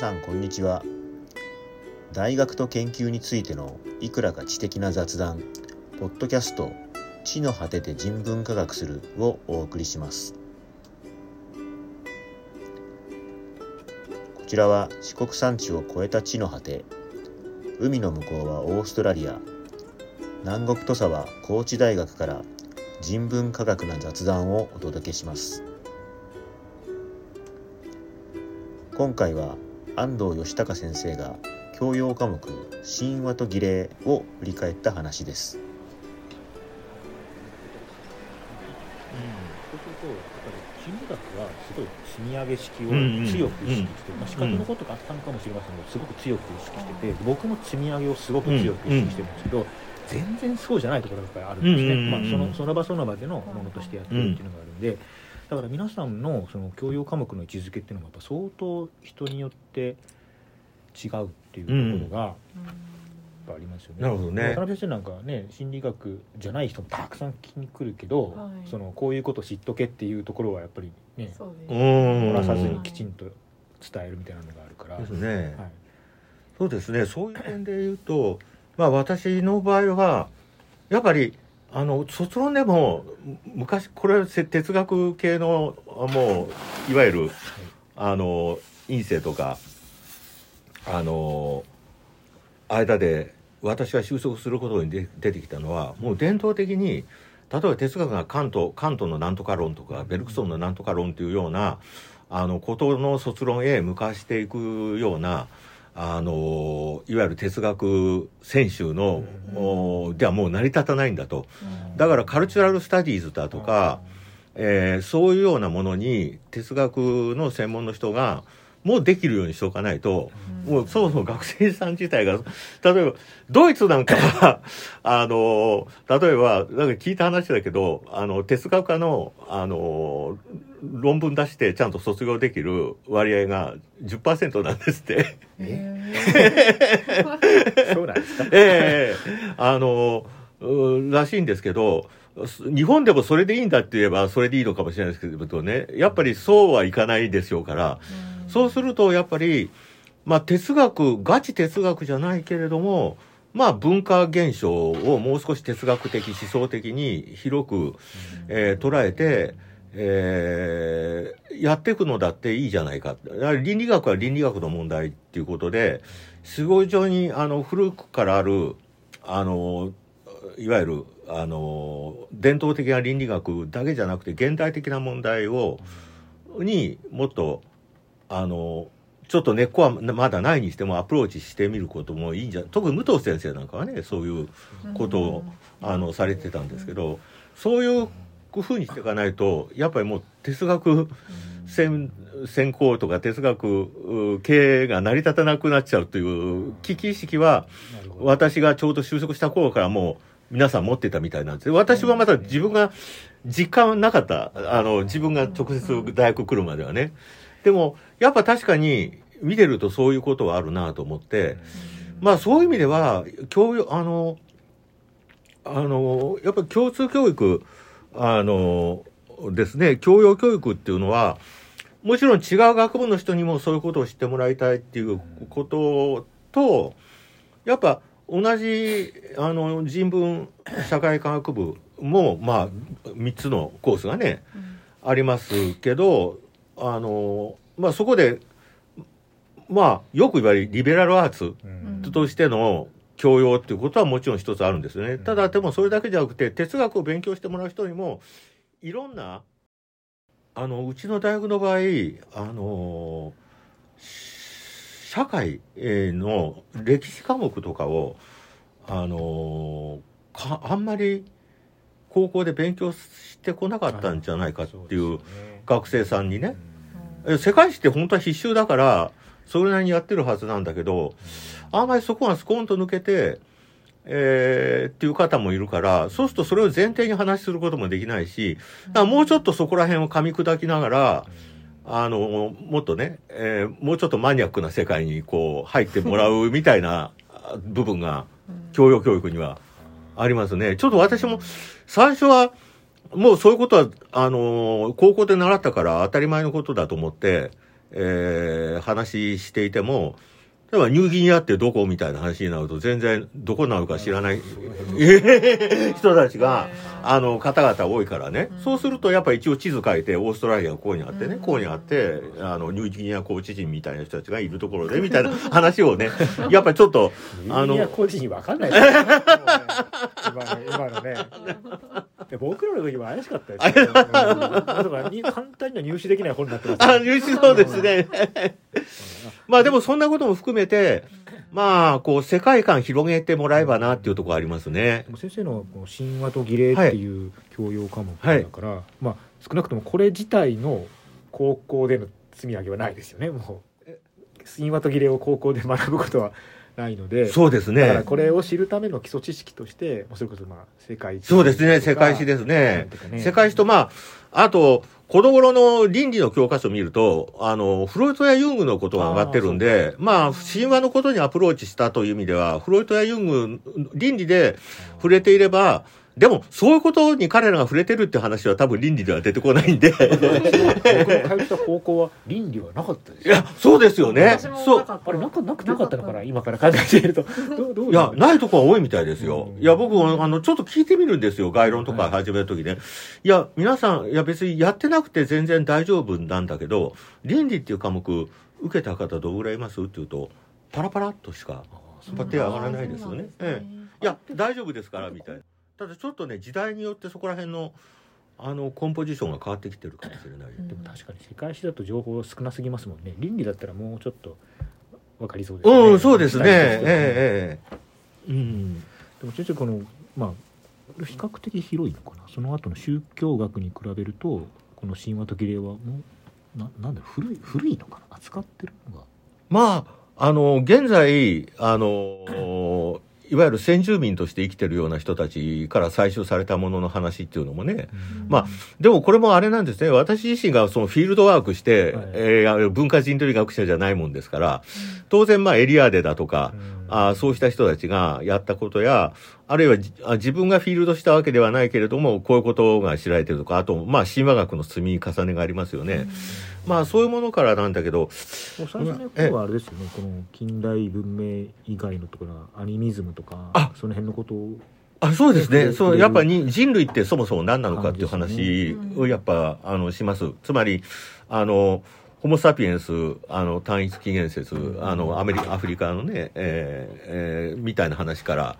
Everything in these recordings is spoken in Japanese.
さんこんにちは。大学と研究についてのいくらか知的な雑談ポッドキャスト地の果てで人文科学するをお送りします。こちらは四国山地を越えた地の果て海の向こうはオーストラリア南国土佐は高知大学から人文科学な雑談をお届けします。今回は安藤義孝先生が教養科目神話と儀礼を振り返った話です。そうするとやっぱり心理学はすごい積み上げ式を強く意識してる、まあ、資格のことがあったのかもしれませんけどすごく強く意識してて僕も積み上げをすごく強く意識してるんですけど、全然そうじゃないところがやっぱりあるんですね、まあ、そのその場その場でのものとしてやってるっていうのがあるんで。だから皆さんのその教養科目の位置づけっていうのもやっぱ相当人によって違うっていうところがやっぱありますよね。なるほどね。渡辺先生なんかね心理学じゃない人もたくさん聞きに来るけど、はい。そのこういうこと知っとけっていうところはやっぱりね漏らさずにきちんと伝えるみたいなのがあるから。ですね、はい。そうですね。そういう点で言うとまあ私の場合はやっぱりあの卒論でも昔これはせ哲学系のもういわゆるあの院生とかあの間で私が収束することにで出てきたのはもう伝統的に例えば哲学がカントカントのなんとか論とかベルクソンのなんとか論というようなあのことの卒論へ向かしていくようなあのいわゆる哲学専修の、おではもう成り立たないんだと。だからカルチュラル・スタディーズだとか、えーそういうようなものに哲学の専門の人がもうできるようにしておかないと、もうそもそも学生さん自体が例えばドイツなんかは あの例えばなんか聞いた話だけどあの哲学科のあの論文出してちゃんと卒業できる割合が10%なんですって。そうなんですか？ええあの、うらしいんですけど、す日本でもそれでいいんだって言えばそれでいいのかもしれないですけどね、やっぱりそうはいかないでしょうから、そうするとやっぱり、まあ哲学、ガチ哲学じゃないけれども、まあ文化現象をもう少し哲学的、思想的に広く、えー捉えて、えーやっていくのだっていいじゃないか。だから倫理学は倫理学の問題っていうことで、すごい上にあの古くからある、あの、いわゆる、あの、伝統的な倫理学だけじゃなくて現代的な問題を、にもっと、あの、ちょっと根っこはまだないにしてもアプローチしてみることもいいんじゃ特に武藤先生なんかはねそういうことを、あのされてたんですけどそういうふうにしていかないとやっぱりもう哲学専専攻とか哲学う系が成り立たなくなっちゃうという危機意識は。私がちょうど就職した頃からもう皆さん持ってたみたいなんです私はまだ自分が実感はなかった。あの自分が直接大学来るまではねでもやっぱ確かに見てるとそういうことはあるなと思ってまあそういう意味では教養あのあのやっぱり共通教育あのですね教養教育っていうのはもちろん違う学部の人にもそういうことを知ってもらいたいっていうこととやっぱ同じあの人文社会科学部もまあ3つのコースがねありますけどあのまあそこでまあよく言われるリベラルアーツうん。としての教養っていうことはもちろん一つあるんですよね。ただでもそれだけじゃなくて哲学を勉強してもらう人にもいろんなあのうちの大学の場合あの社会えーの歴史科目とかをあのかあんまり高校で勉強してこなかったんじゃないかっていう学生さんにねえ世界史って本当は必修だからそれなりにやってるはずなんだけどあんまりそこがスコーンと抜けて、えーっていう方もいるから、そうするとそれを前提に話することもできないし、だからもうちょっとそこら辺を噛み砕きながら、あの、もっとね、えーもうちょっとマニアックな世界にこう入ってもらうみたいなあ部分が教養教育にはありますね。ちょっと私も最初はもうそういうことは、あの、高校で習ったから当たり前のことだと思ってえー話していても、例えばニューギニアってどこみたいな話になると全然どこなのか知らない人たちが、あの、方々多いからね。そうするとやっぱり一応地図書いて、オーストラリアがこうにあってね、こうにあって、あの、ニューギニアコーチ人みたいな人たちがいるところで、みたいな話をね、やっぱりちょっと、あのいや、個人わかんないですよ、ね、今の今のね。で僕らの時も怪しかったですよ、ね。だからに簡単には入手できない本になってます、あ、優秀そうですね。まあでもそんなことも含めて、まあ、こう、世界観広げてもらえばなっていうところありますね。先生のこの神話と儀礼っていう教養科目だから、まあ少なくともこれ自体の高校での積み上げはないですよねもう。神話と儀礼を高校で学ぶことはないので。そうですね。だからこれを知るための基礎知識としてそれこそまあ世界史。そうですね、世界史でですね。世界史と、まあ、あと、この頃の倫理の教科書を見ると、あの、フロイトやユングのことが上がってるんで、まあ、神話のことにアプローチしたという意味では、フロイトやユング、倫理で触れていれば、でも、そういうことに彼らが触れてるって話は多分倫理では出てこないんで。僕の通った高校は倫理はなかったですよいや、そうですよね。そうあれなかなくてよかったのかな？今から考えてみると どうどういや、ないとこは多いみたいですよ。うんいや、僕、あの、ちょっと聞いてみるんですよ。概論とか始めるときね。いや、皆さん、いや、別にやってなくて全然大丈夫なんだけど、倫理っていう科目、受けた方どうぐらいいます？っていうと、パラパラっとしか、手上がらないですよね。ええ。いや、大丈夫ですから、みたいな。ただちょっとね、時代によってそこら辺の、あの、コンポジションが変わってきてるかもしれない。うん。でも確かに世界史だと情報少なすぎますもんね。倫理だったらもうちょっと分かりそうですね。うん、そうですね。ええ、ええ。うん。でも先生このまあ比較的広いのかな。その後の宗教学に比べるとこの神話と儀礼はもうななんだろう古い古いのかな。扱ってるのが。まあ、あの、現在、あの、いわゆる先住民として生きてるような人たちから採集されたものの話っていうのもね、まあでもこれもあれなんですね、私自身がそのフィールドワークして、はい。えー文化人類学者じゃないもんですから、当然まあエリアでだとか、あーそうした人たちがやったことや、あるいは自分がフィールドしたわけではないけれども、こういうことが知られてるとか、あと、まあ、神話学の積み重ねがありますよね。まあ、そういうものからなんだけど、もう最初の頃はあれですよねこの近代文明以外のところはアニミズムとかあその辺のことをあそうですね。ええそう、ええやっぱり人類ってそもそも何なのかっていう話をやっぱ、あの、します。つまり、あの、ホモ・サピエンス、あの、単一起源説、あの、アメリカ、アフリカのね、えーえーみたいな話から、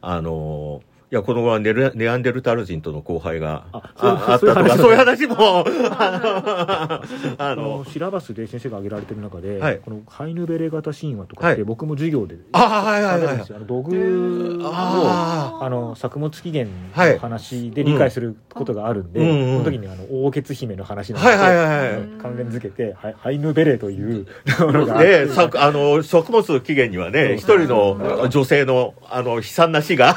あの、いや、この頃はネルネアンデルタール人との交配があああったとか、そういう話も、あの、ああのの、シラバスで先生が挙げられてる中で、はい。このハイヌベレ型神話とかってはい。僕も授業であはいはいはい土偶をああの作物起源はい。の話で理解することがあるんで、その時にあの王傑姫の話なんはいはいはいはい。関連づけてハイヌベレというものがああの、食物起源にはね、一人の女性の、あの、悲惨な死が、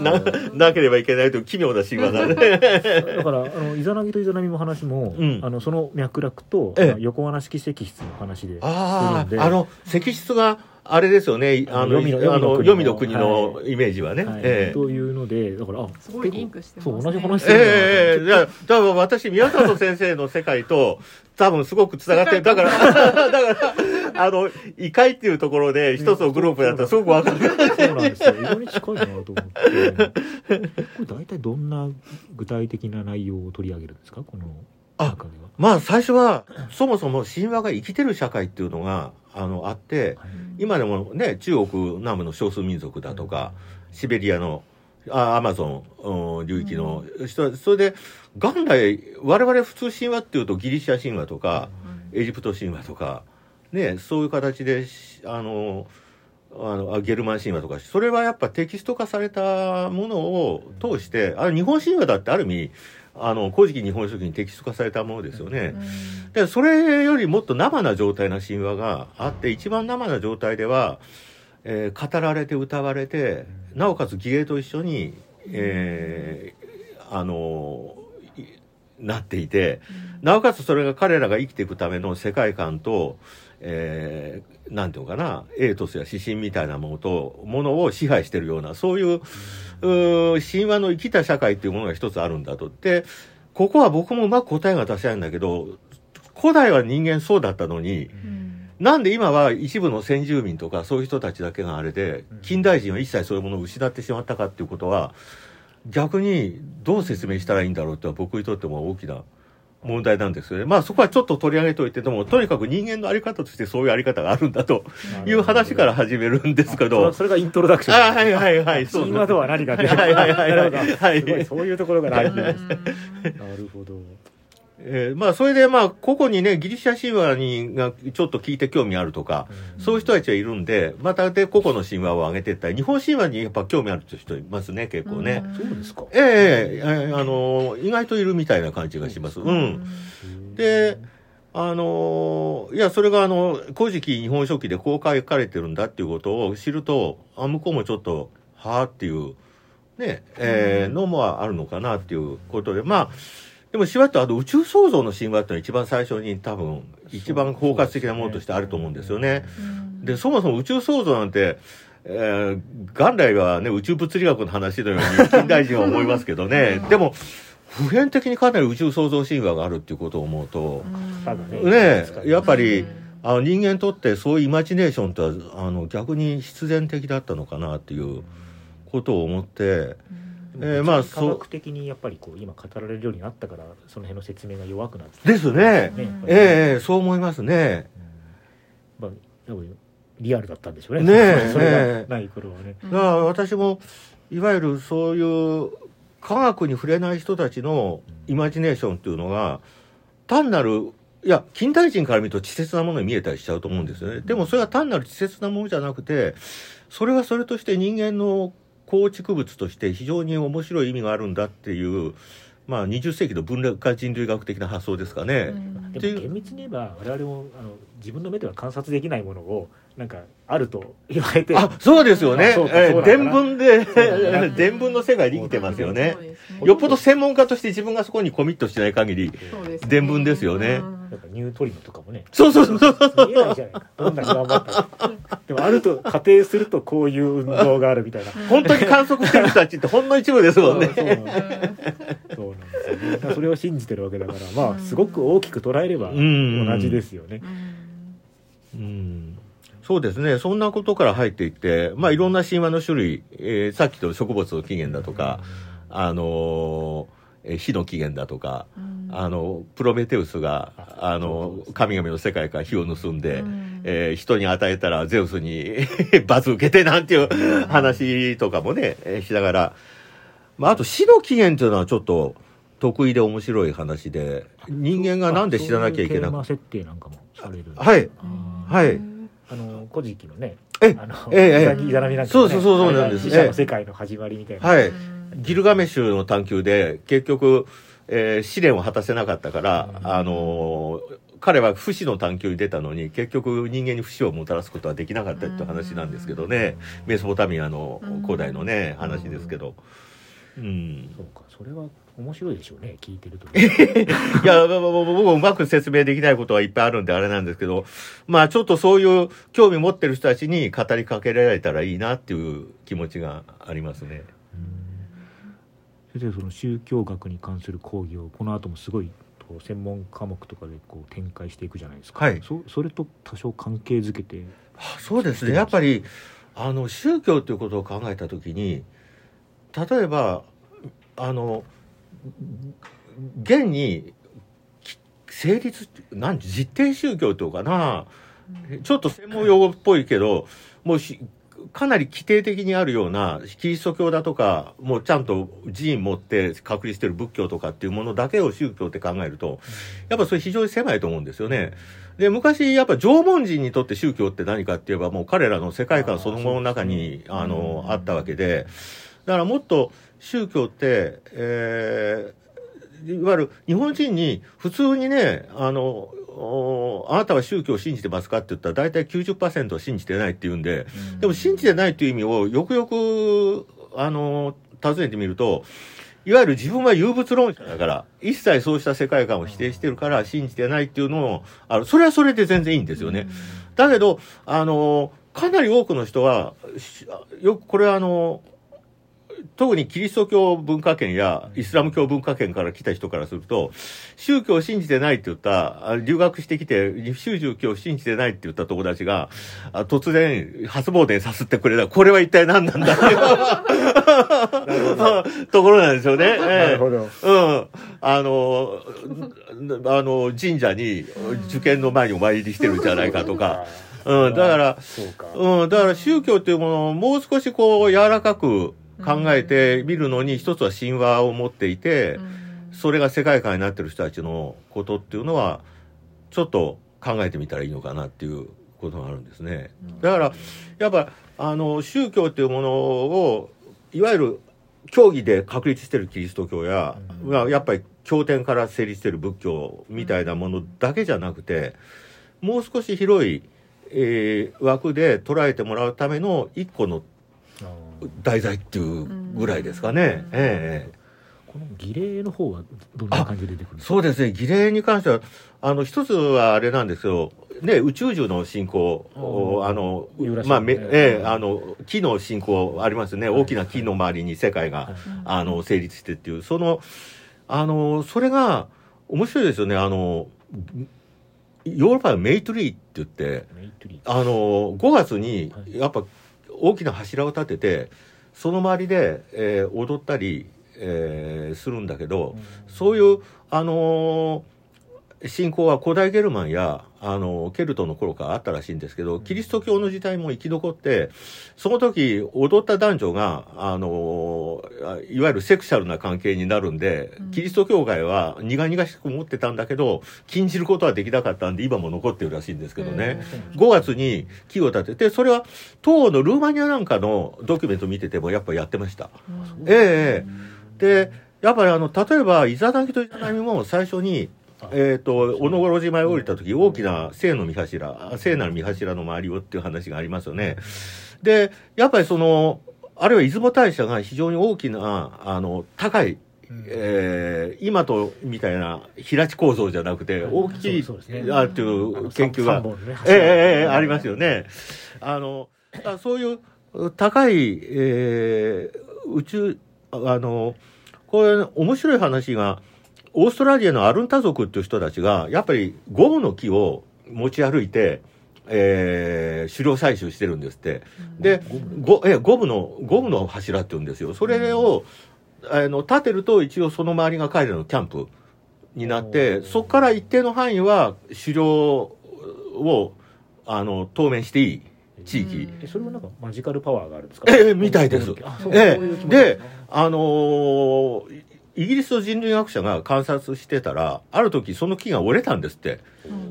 な、なければいけないという奇妙な神話だね。だからあのイザナギとイザナミの話も、うん。あのその脈絡と、横穴式石室の話であするんで。あ、あの、石室が、あれですよね、あの、黄泉のあの、黄泉の国はのイメージはね。はいええというのでだからあすごいリンクしてますねそう同じ話するんだなええだから、だから私、宮里先生の世界と、多分すごく繋がってる。だから、だから、あの、異界っていうところで一つのグループだったらすごくわかる。そうなんですよ。意外に近いなと思って。これ大体どんな具体的な内容を取り上げるんですか？この中では。まあ、最初は、そもそも神話が生きてる社会っていうのが、あの、あって、はい。今でもね、中国南部の少数民族だとか、シベリアの、あアマゾンうん流域の人、それで、元来、我々普通神話っていうとギリシャ神話とか、エジプト神話とか、ね、そういう形で、しあの、あのあゲルマン神話とか、それはやっぱテキスト化されたものを通して、あ日本神話だってある意味、あの、古事記日本書紀にテキスト化されたものですよね。で、それよりもっと生な状態な神話があって、一番生な状態では、えー語られて歌われて、なおかつ儀礼と一緒に、えーあのいなっていて、なおかつそれが彼らが生きていくための世界観と、えーなんていうのかな、エイトスや指針みたいなものと、ものを支配しているような、そういう、うー神話の生きた社会っていうものが一つあるんだと。で、ここは僕もうまく答えが出せないんだけど、古代は人間そうだったのに、うんなんで今は一部の先住民とかそういう人たちだけがあれでうん近代人は一切そういうものを失ってしまったかっていうことは逆にどう説明したらいいんだろうって僕にとっても大きな問題なんですよね。まあそこはちょっと取り上げといてでもとにかく人間のあり方としてそういうあり方があるんだという話から始めるんですけあど。それがイントロダクション。あはいはいはい。神話とは何かってはいはいはいは いそういうところが大事ですうんなるほどえーまあそれでまあ個々にねギリシャ神話にがちょっと聞いて興味あるとか、そういう人たちはいるんで、またで個々の神話を上げていったり、日本神話にやっぱ興味ある人いますね、結構ね。そうですかええええあの、意外といるみたいな感じがします。うん。で、あの、いや、それがあの、古事記日本書紀でこう書かれてるんだっていうことを知ると、あ、向こうもちょっと、はあっていう、ね、えーうんのもあるのかなっていうことで、まあ、でもしばっとあの宇宙創造の神話っていうのは一番最初に多分、一番包括的なものとしてあると思うんですよね。うん。で、そもそも宇宙創造なんて、えー元来はね、宇宙物理学の話のように近代人は思いますけどね。うん。でも、普遍的にかなり宇宙創造神話があるっていうことを思うと、ただね。やっぱりうん。あの人間にとってそういうイマジネーションとはあの逆に必然的だったのかなっていうことを思って、えーまあ科学的にやっぱりこう今語られるようになったからその辺の説明が弱くなってですね。ねうんええそう思いますね。まあ多分リアルだったんでしょうね。ねえそれねがない頃はね。だから私もいわゆるそういう科学に触れない人たちのイマジネーションっていうのが単なるいや近代人から見ると稚拙なものに見えたりしちゃうと思うんですよね。でもそれは単なる稚拙なものじゃなくてそれはそれとして人間の構築物として非常に面白い意味があるんだっていうまあ20世紀の文化人類学的な発想ですかね。でも厳密に言えば我々もあの自分の目では観察できないものをなんかあると言われてあそうですよね。えー伝聞で 伝聞の世界で生きてますよね。ね。よっぽど専門家として自分がそこにコミットしない限り。ね。伝聞ですよね。うんなん。かニュートリノとかもね。そうそうそうそう。見えないじゃない。かどんなに頑張ったらでもあると仮定するとこういう運動があるみたいな。本当に観測してる人たちってほんの一部ですもんね。そうなんですよ。それを信じてるわけだからまあすごく大きく捉えればうん。同じですよね。うん。うん。そうですね。そんなことから入っていって、まあいろんな神話の種類、えーさっきと植物の起源だとか、あのー火の起源だとか、うん。あの、プロメテウスが、ああの、神々の世界から火を盗んで、うん。えー人に与えたらゼウスに 罰受けてなんていう話とかもね、えーしながら、まあ、あと死の起源っていうのはちょっと得意で面白い話で、人間がなんで知らなきゃいけなくそういうテーマ設定なんかもされるはい、うん。はい。あの古事記のねえあのええイザギイザナミなんかもね。そうそうそうそうなんです。死者の世界の始まりみたいな、はい、うんギルガメッシュの探求で結局、えー試練を果たせなかったから、うんあのー彼は不死の探求に出たのに結局人間に不死をもたらすことはできなかったって話なんですけどね、メソポタミアの古代のね、うん話ですけど。うん。そうかそれは面白いでしょうね聞いてると いや、僕もうまく説明できないことはいっぱいあるんであれなんですけど、まあちょっとそういう興味持ってる人たちに語りかけられたらいいなっていう気持ちがありますね。先生その宗教学に関する講義をこの後もすごい専門科目とかでこう展開していくじゃないですか、はい。そそれと多少関係づけてあそうですね。やっぱり、あの、宗教ということを考えたときに、例えば、あの、現に、き成立、なん実定宗教というかな、ちょっと専門用語っぽいけど、もうし、かなり規定的にあるような、キリスト教だとか、もうちゃんと寺院持って確立してる仏教とかっていうものだけを宗教って考えると、やっぱそれ非常に狭いと思うんですよね。で、昔やっぱ縄文人にとって宗教って何かって言えばもう彼らの世界観そのものの中に、あの、うんあったわけで、だからもっと宗教って、えーいわゆる日本人に普通にね、あの、おあなたは宗教を信じてますかって言ったら大体90%は信じてないって言うんで、でも信じてないという意味をよくよく、あの、尋ねてみると、いわゆる自分は有物論者だから、一切そうした世界観を否定してるから信じてないっていうのを、あの、それはそれで全然いいんですよね。だけど、あの、かなり多くの人は、しよくこれはあの、特にキリスト教文化圏やイスラム教文化圏から来た人からすると、宗教を信じてないって言った、あ留学してきて、宗教を信じてないって言った友達が、あ突然、初詣にさすってくれた。これは一体何なんだっていう。ところなんですよね。なええるほど。うん。あの、あの、神社に受験の前にお参りしてるんじゃないかとか。うん、だから、そうん、だから宗教っていうものをもう少しこう柔らかく考えてみるのに一つは神話を持っていて、それが世界観になってる人たちのことっていうのはちょっと考えてみたらいいのかなっていうことがあるんですね。だからやっぱあの宗教っていうものをいわゆる教義で確立してるキリスト教や、うん。まあやっぱり経典から成立してる仏教みたいなものだけじゃなくてもう少し広い、えー枠で捉えてもらうための一個の題材っていうぐらいですかね。うん。ええこの儀礼の方はどんな感じで出てくるんですか？そうですね。儀礼に関してはあの一つはあれなんですけど、ね、宇宙樹の信仰をあのユーラシアまあええあの木の信仰ありますね、はい。大きな木の周りに世界が、はい。あの成立してっていう。そのあのそれが面白いですよね。あのヨーロッパはメイトリーって言ってあの5月にはい。やっぱ大きな柱を立ててその周りで、えー踊ったり、えーするんだけど、そういう、あのー信仰は古代ゲルマンや、あのーケルトの頃からあったらしいんですけど、キリスト教の時代も生き残って、その時踊った男女が、あのーいわゆるセクシャルな関係になるんで、うん。キリスト教会は苦々しく思ってたんだけど、禁じることはできなかったんで、今も残ってるらしいんですけどね。5月に木を立てて、それは東欧のルーマニアなんかのドキュメント見ててもやっぱやってました。ええ。で、やっぱりあの、例えば、イザナギとイザナミも最初に、えっ、と、小野五郎島へ降りた時、大きな聖の御柱、聖なる御柱の周りをっていう話がありますよね。で、やっぱりその、あるいは出雲大社が非常に大きな、あの、高い、えー今とみたいな平地構造じゃなくて、大きい、あっていう研究がねええええええ柱ありますよね。あの、そういう高い、えー宇宙、ああの、これ面白い話が、オーストラリアのアルンタ族っていう人たちが、やっぱりゴムの木を持ち歩いて、えー狩猟採集してるんですって。で、ゴえゴムの、ゴムの柱って言うんですよ。それを、あの、立てると一応その周りが彼らのキャンプになって、そこから一定の範囲は狩猟を、あの、当面していい地域。えそれはなんかマジカルパワーがあるんですか？ええみたいです。ええ。であのーイギリスの人類学者が観察してたら、ある時その木が折れたんですって。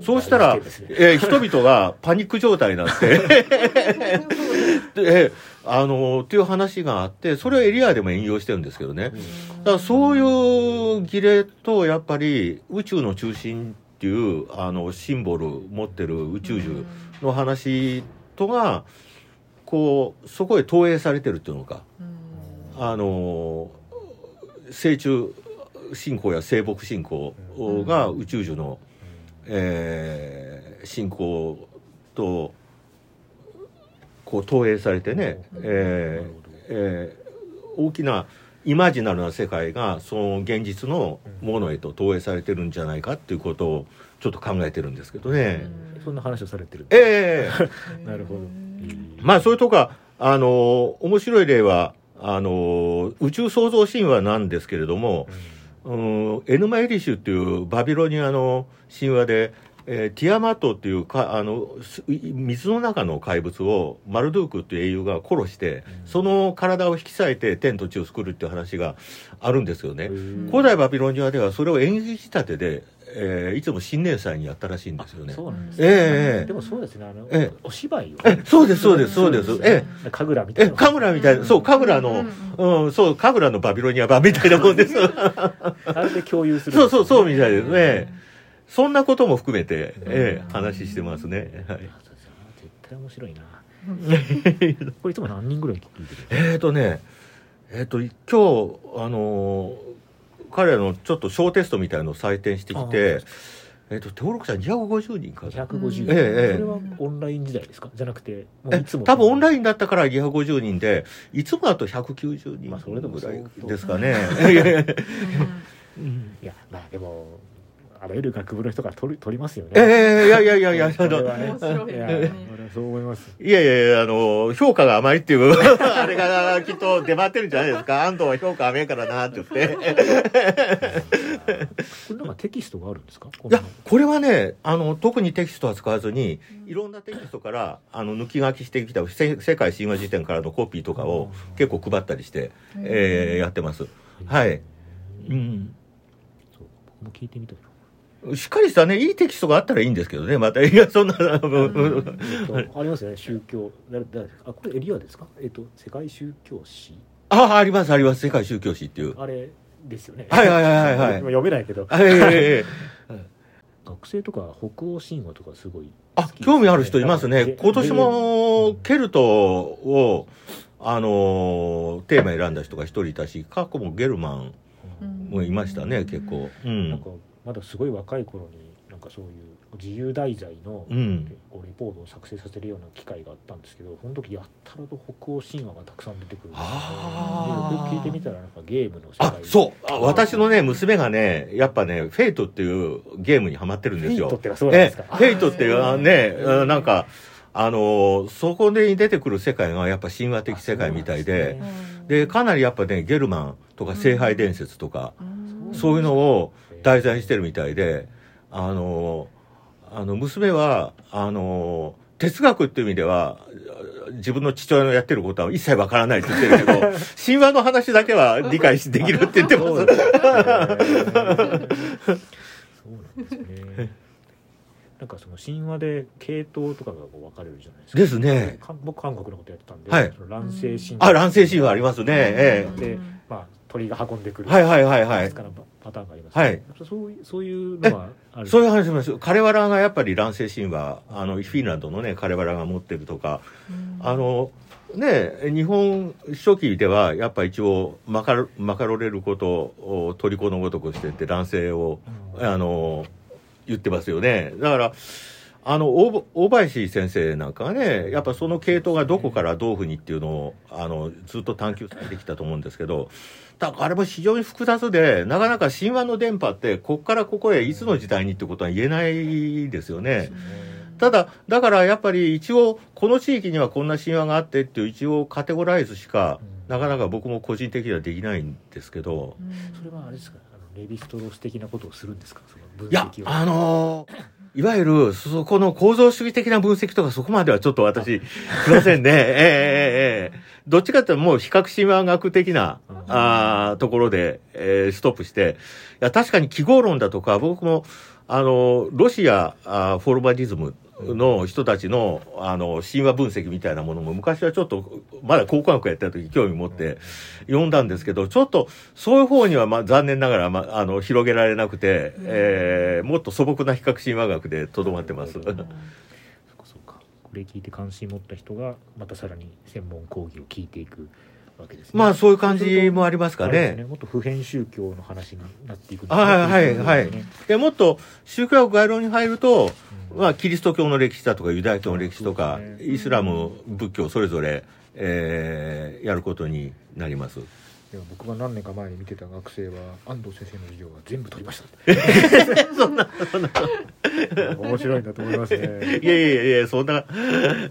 そうしたら、ねえー人々がパニック状態になって、で、あのーっていう話があって、それをエリアでも引用してるんですけどね。だからそういう儀礼と、やっぱり宇宙の中心っていう、あの、シンボル持ってる宇宙樹の話とが、こう、そこへ投影されてるっていうのか。あの成虫信仰や生木信仰が宇宙樹の、えー信仰とこう投影されてね、えーえー大きなイマジナルな世界がその現実のものへと投影されてるんじゃないかっていうことをちょっと考えてるんですけどね。そんな話をされてるええ。なるほど。まあそういうとこは、あのー面白い例は、あのー宇宙創造神話なんですけれども、うん、エヌマエリシュっていうバビロニアの神話で、えーティアマットっていうかあのす水の中の怪物をマルドゥークっていう英雄が殺して、その体を引き裂いて天と地を作るっていう話があるんですよね。古代バビロニアではそれを演劇仕立てで、えーいつも新年祭にやったらしいんですよね。そうなんですええええ。でもそうですねあのええ。お芝居を。えそうですそうですそうです。ええ。神楽みたいえ、な神楽みたいな、そう、神楽の、うん、そう、神楽のバビロニア版みたいなもんです。あれで共有するそうそう、そうみたいですね。そんなことも含めて、ええ、話してますね。はい。絶対面白いな。これいつも何人ぐらい聞いてるえーとね、えーと、今日、あのー彼らのちょっと小テストみたいのを採点してきて、えっと登録者250人かな。250、ええええ。それはオンライン時代ですか？じゃなくていつも。多分オンライインだったから250人でいつもだと190人まあそれでもぐらいですかね、いやまあでもあらゆる学部の人が取り取りますよねええいやいやいやいやあのそれはね面白いいやね俺はそう思いますいやいやいや、あの、評価が甘いっていう、あれがきっと出回ってるんじゃないですか。安藤は評価甘いからなって言って。これなんかテキストがあるんですかいや、これはね、あの、特にテキストは使わずに、いろんなテキストから、あの、抜き書きしてきたせ世界神話辞典からのコピーとかを結構配ったりして、えーやってます。はい。うん。そう僕も聞いてみたいしっかりしたね、いいテキストがあったらいいんですけどね、また、いや、そんな、ありますよね宗教。誰誰あこれエリアですか？えっと世界宗教史。あ、あります、あります、世界宗教史っていう。あれですよね。はいはいはいはい。読めないけど。はいはいはいはい 学生とか北欧神話とかすごいあ好きですね。興味ある人いますね。で今年でもケルトをあのーテーマ選んだ人が一人いたし過去もゲルマンもいましたね結構。うなんんかまだすごい若い頃になんかそういう自由題材のうん。こうレポートを作成させるような機会があったんですけどその時やったらと北欧神話がたくさん出てくるんですよ。く聞いてみたらなんかゲームの世界あそう。あ私のね娘がねやっぱねフェイトっていうゲームにハマってるんですよ。フェイトってそうなんですか？えフェイトっていうあねうんなんかあのーそこで出てくる世界がやっぱ神話的世界みたいででかなりやっぱねゲルマンとか聖杯伝説とか、そういうのを題材にしてるみたいで、あの、あの、娘は、あの、哲学っていう意味では、自分の父親のやってることは一切わからないって言ってるけど、神話の話だけは理解できるって言ってます。そうなんですね。なんかその神話で系統とかがこう分かれるじゃないですか。ですね。か僕韓国のことやってたんで、はい乱世神あ、乱世神話ありますね。えで、まあ鳥が運んでくる。え。はいはいはいはいいく。つかのパターンがあります、はい。そういうそういうのはある。そういう話します。カレワラがやっぱり乱世神話、あの、フィンランドのね、カレワラが持ってるとか、あの、ね、日本書紀ではやっぱ一応マカロマカロレることを虜のごとくしてって男性をうんあの言ってますよねだからあの大大林先生なんかがねやっぱその系統がどこからどういうふうにっていうのをあのずっと探求されてきたと思うんですけどだからあれも非常に複雑でなかなか神話の電波ってこっからここへいつの時代にってことは言えないですよね。ただ、だからやっぱり一応、この地域にはこんな神話があってっていう一応カテゴライズしか、なかなか僕も個人的にはできないんですけど、それはあれですか？あのレヴィストロース的なことをするんですか？その分いや析、を。あのーいわゆる、そこの構造主義的な分析とかそこまではちょっと私、すいませんね。ええええええどっちかってもう比較神話学的な、うんあーところで、えーストップして、いや、確かに記号論だとか、僕も、あの、ロシアあーフォルバディズムの人たちの、あの、神話分析みたいなものも昔はちょっと、まだ高校学やってた時興味持って読んだんですけど、ちょっと、そういう方には、まあ、残念ながら、まあ、あの、広げられなくて、えーもっと素朴な比較神話学でとどまってます。そっかそっか。これ聞いて関心持った人がまたさらに専門講義を聞いていく。わけですね。まあ、そういう感じもありますかあれですね。もっと普遍宗教の話になっていくんはいはいはいねでもっと宗教学概論に入ると、うんまあ、キリスト教の歴史だとかユダヤ教の歴史とか、ねイスラム仏教それぞれ、えーやることになります。でも僕が何年か前に見てた学生は安藤先生の授業は全部取りました そんな、そんな。面白いんだと思いますね。いやいやいや、そんな、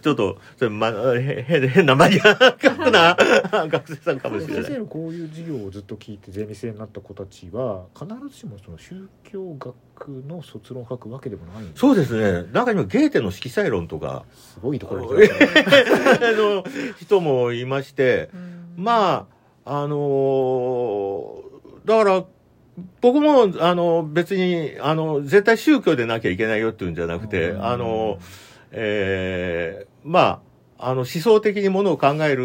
ちょっと、それ、ま、へ変変なマニアックな？学生さんかもしれない。先生のこういう授業をずっと聞いてゼミ生になった子たちは必ずしもその宗教学の卒論を書くわけでもないんですそうですね。中にはゲーテの色彩論とか、すごいところにね あの、人もいまして、まあ、あのーだから、僕も、あの、別に、あの、絶対宗教でなきゃいけないよっていうんじゃなくて、あの、えーまあ、あの、思想的にものを考える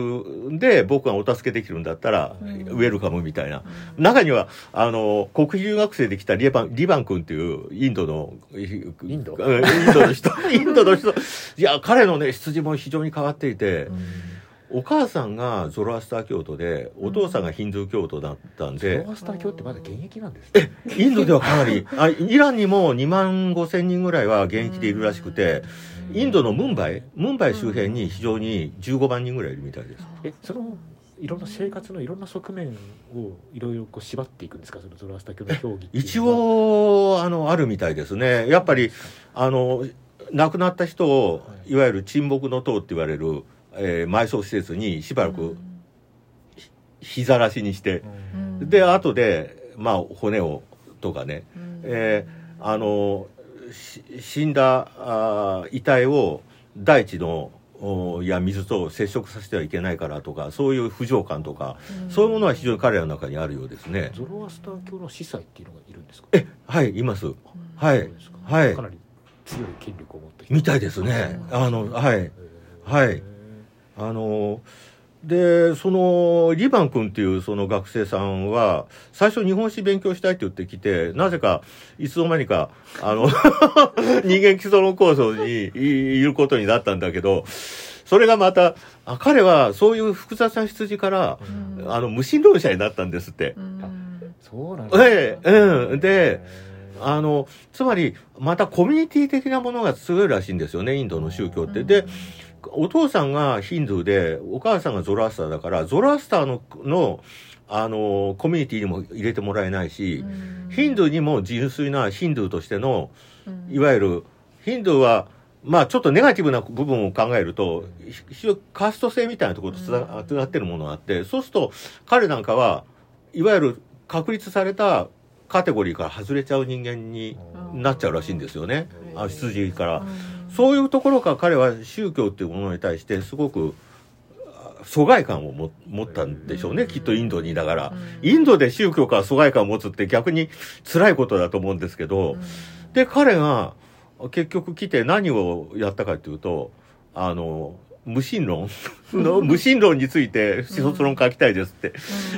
んで、僕がお助けできるんだったら、うんウェルカムみたいな。中には、あの、国費留学生で来たリバン、リバン君っていうインドの、イインド？インドの人、インドの人。いや、彼のね、羊も非常に変わっていて、お母さんがゾロアスター教徒でお父さんがヒンドゥー教徒だったんゾでロアスター教ってまだ現役なんですねインドではかなりあイランにも2万5千人ぐらいは現役でいるらしくてインドのムンバイムンバイ周辺に非常に15万人ぐらいいるみたいです。えそのいろんな生活のいろんな側面をいろいろこう縛っていくんですか？そのゾロアスター教の教義一応あのあるみたいですね。やっぱりあの亡くなった人をいわゆる沈黙の塔って言われる、えー埋葬施設にしばらくひざらしにしてうん。で後でまあ骨をとかねえーあのし死んだあー遺体を大地のおや水と接触させてはいけないからとかそういう不条感とか、そういうものは非常に彼らの中にあるようですね。ゾロアスター教の司祭っていうのがいるんですか？えはいいます。はい。そうですか。はい。かなり強い権力を持った。人みたいですね。あのはい。はいあのでそのリバン君っていうその学生さんは最初日本史勉強したいって言ってきてなぜかいつの間にかあの 人間基礎論構想にいいることになったんだけどそれがまたあ彼はそういう複雑な羊からあの無神論者になったんですって。そうなんでええうん。であのつまりまたコミュニティ的なものが強いらしいんですよねインドの宗教って。でお父さんがヒンドゥーでお母さんがゾロアスターだからゾロアスターののあのコミュニティにも入れてもらえないし、ヒンドゥーにも純粋なヒンドゥーとしてのいわゆるヒンドゥーはまあちょっとネガティブな部分を考えるとひ非常にカースト制みたいなところとつなつながってるものがあってそうすると彼なんかはいわゆる確立されたカテゴリーから外れちゃう人間になっちゃうらしいんですよね。あ羊から。そういうところから彼は宗教っていうものに対してすごくあ疎外感をも持ったんでしょうね、きっとインドにいながら。インドで宗教から疎外感を持つって逆に辛いことだと思うんですけど、で、彼が結局来て何をやったかっていうと、あの、無神論？の無神論について卒論書きたいですって。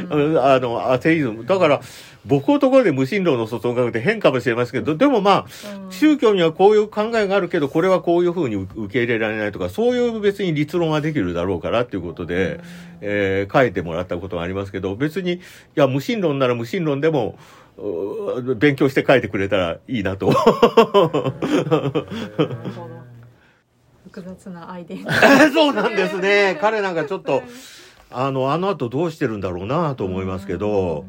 あの、アテイズム。だから、僕のところで無神論の卒論書くって変かもしれません。けど、でもまあ、宗教にはこういう考えがあるけど、これはこういうふうに受け入れられないとか、そういう別に立論はできるだろうからっていうことで、えー書いてもらったことがありますけど、別に、いや、無神論なら無神論でも、う勉強して書いてくれたらいいなと。複雑なアイデア そうなんですね。彼なんかちょっと、あの、あの後どうしてるんだろうなと思いますけど、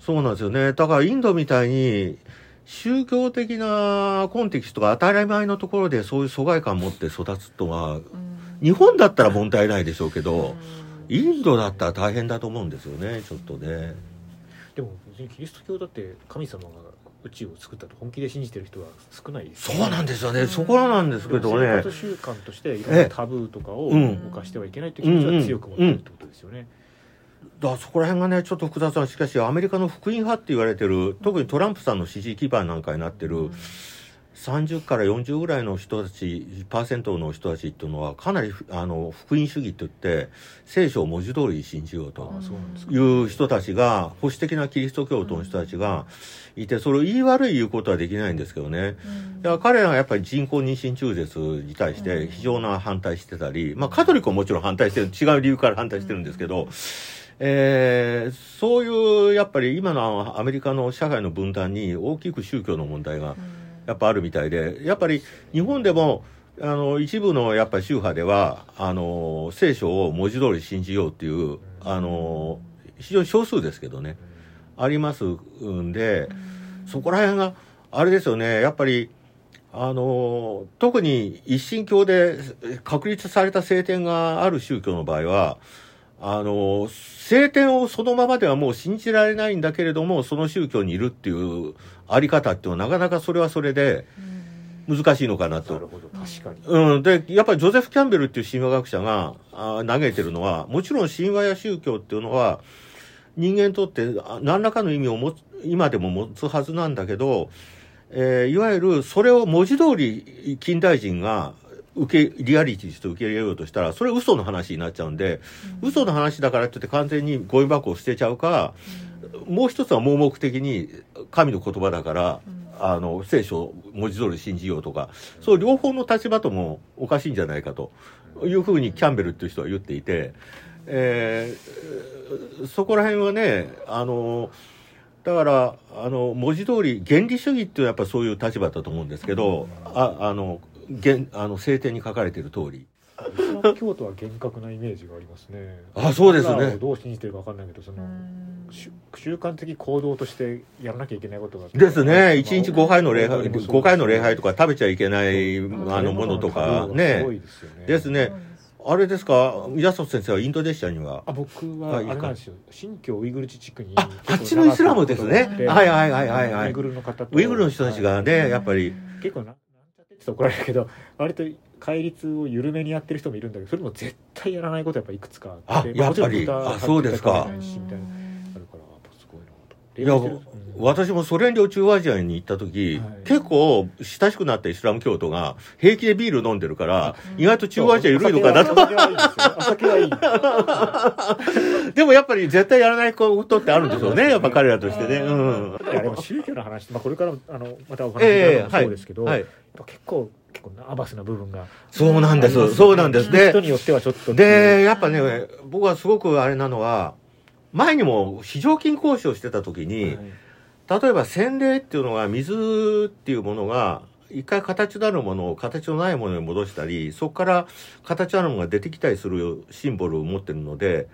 そうなんですよね。だからインドみたいに、宗教的なコンテキストが当たり前のところでそういう疎外感を持って育つとは、日本だったら問題ないでしょうけど、インドだったら大変だと思うんですよね、ちょっとね。でも別にキリスト教だって神様が宇宙を作ったと本気で信じてる人は少ないですそうなんですよね。そこなんですけど生ね。活習慣としていろんなタブーとかをうん。犯してはいけないという気持ちは強く持ってるってことですよね。だそこら辺がねちょっと複雑なしかしアメリカの福音派って言われてる特にトランプさんの支持基盤なんかになってる30から40ぐらいの人たちパーセントの人たちっていうのはかなりあの福音主義って言って聖書を文字通り信じようと。いう人たちが保守的なキリスト教徒の人たちがいてそれを言い悪い言うことはできないんですけどね。だから彼らはやっぱり人工妊娠中絶に対して非常な反対してたり、まあカトリックはもちろん反対してる、違う理由から反対してるんですけど、えーそういうやっぱり今のアメリカの社会の分断に大きく宗教の問題がやっぱあるみたいで、やっぱり日本でもあの一部のやっぱり宗派ではあの聖書を文字通り信じようっていうあの非常に少数ですけどね、ありますんで、そこら辺があれですよね。やっぱりあの特に一神教で確立された聖典がある宗教の場合はあの聖典をそのままではもう信じられないんだけれどもその宗教にいるっていうあり方っていうのはなかなかそれはそれで難しいのかなと。なるほど確かに。うん、でやっぱりジョゼフ・キャンベルっていう神話学者があ嘆いてるのはもちろん神話や宗教っていうのは人間にとってあ何らかの意味を持つ今でも持つはずなんだけど、えーいわゆるそれを文字通り近代人が受けリアリティとして受け入れようとしたらそれ嘘の話になっちゃうんで、嘘の話だからって言って完全にゴミ箱を捨てちゃうか、もう一つは盲目的に神の言葉だから、あの聖書を文字通り信じようとかそう両方の立場ともおかしいんじゃないかというふうにキャンベルっていう人は言っていて、えーそこら辺はねあのだからあの文字通り原理主義っていうのはやっぱそういう立場だと思うんですけどああの原あの聖典に書かれている通り。イスラム教徒は厳格なイメージがありますね。あそうですね。どう信じてるか分かんないけどそのうん。習習慣的行動としてやらなきゃいけないことがですね。一日5回の礼拝本当にそう5回の礼拝とか食べちゃいけないんあのものとか。すね。ごいですよね。ですね。あれですか？安里先生はインドネシアには？あ僕はあれなんですよ。新疆ウイグル自治区にああっちのイスラムですね。うんはいはいはいはいはい。ウイグルの方とウイグルの人たちがねやっぱり。結構ななんちゃってって言ったら怒られるけど割と戒律を緩めにやってる人もいるんだけどそれも絶対やらないことやっぱいくつかあってあやっぱり。まあもちろん豚あそうですか。みたいな。あるからやっぱすごいなと。いや礼拝して私もソ連領中アジアに行った時、はい。結構親しくなったイスラム教徒が平気でビール飲んでるから、うん。意外と中アジア緩いのかなと。でもやっぱり絶対やらないことってあるんでしょうねやっぱ彼らとしてね。うん。いやでも宗教の話、まあ、これからあのまたお話しそうですけど、はい。やっぱ結構結構アバスな部分がそうなんですそうなんです。ね人によってはちょっと。でやっぱね僕はすごくあれなのは前にも非常勤講師をしてた時に、はい例えば洗礼っていうのが水っていうものが一回形のあるものを形のないものに戻したりそこから形のあるものが出てきたりするシンボルを持ってるので、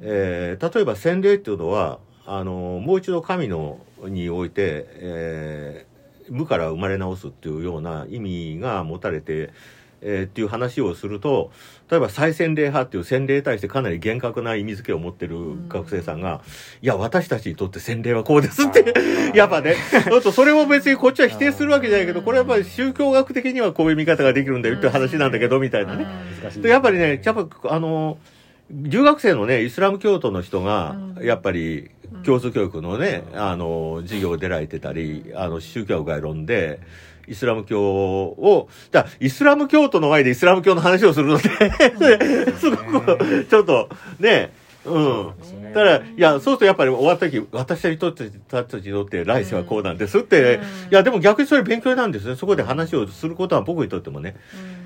えー例えば洗礼っていうのはあのもう一度神のにおいて、えー無から生まれ直すっていうような意味が持たれて、えーっていう話をすると例えば再洗礼派っていう洗礼に対してかなり厳格な意味付けを持ってる学生さんが「いや私たちにとって洗礼はこうです」って やっぱね、ちょっとそれを別にこっちは否定するわけじゃないけど、これはやっぱり宗教学的にはこういう見方ができるんだよって話なんだけど、みたいなね。やっぱりね、やっぱあの、留学生のね、イスラム教徒の人がう、ん。やっぱり、教祖教育のね、あの、授業出られてたり、あの、宗教概論で、イスラム教を、じゃあイスラム教徒の前でイスラム教の話をするの で、すごく、ちょっと、ね、うん。ただ、いや、そうするとやっぱり終わった時、私たちにとって、たちにとって来世はこうなんですって、うん。いや、でも逆にそれ勉強なんですね。そこで話をすることは僕にとってもね、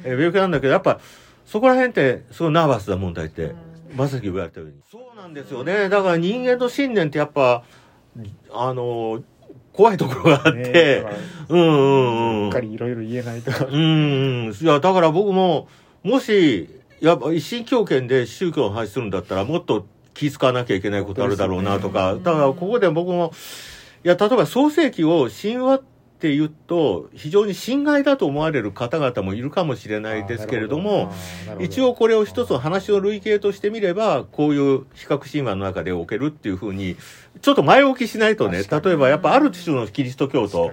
えー勉強なんだけど、やっぱ、そこら辺って、すごいナーバスな問題って、まさき言われたように。そうなんですよね。だから人間の信念ってやっぱ、あの、怖いところがあって、うんうんうんしっか。りいろいろ言えないとうん。いや、だから僕も、もし、やっぱ一神教圏で宗教の話するんだったら、もっと気使わなきゃいけないことあるだろうなとか、ねだからここで僕も、いや、例えば創世記を神話って言うと、非常に侵害だと思われる方々もいるかもしれないですけれども、一応これを一つの話の類型としてみれば、こういう比較神話の中で置けるっていうふうに、ちょっと前置きしないとね、例えばやっぱある種のキリスト教徒、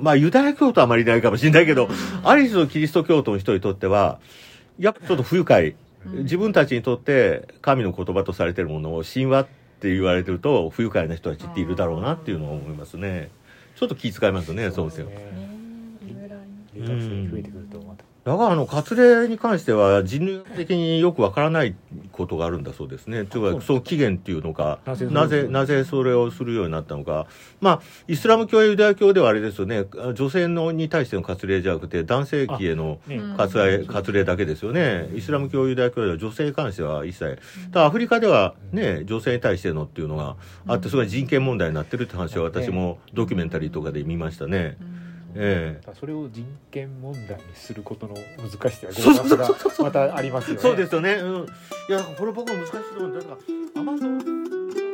まあユダヤ教徒はあまりいないかもしれないけど、ある種のキリスト教徒の人にとっては、やっぱちょっと不愉快。自分たちにとって神の言葉とされているものを神話って言われてると不愉快な人たちっているだろうなっていうのは思いますね。ちょっと気遣いますね、そうですよ。ね。増えてくるだからあの割礼に関しては人類学的によくわからないことがあるんだそうですね。というか、そう起源っていうのか、なぜなぜ、それをするようになったのか。まあ、イスラム教やユダヤ教ではあれですよね、女性のに対しての割礼じゃなくて、男性器へのねうん割礼割礼だけですよね。イスラム教、ユダヤ教では女性に関しては一切。ただアフリカではね、女性に対してのっていうのがあって、それが人権問題になってるって話は私もドキュメンタリーとかで見ましたね。ええそれを人権問題にすることの難しさがまたありますよねそうですよね。うん。いや、これ僕も難しいと思うんだから、アマゾン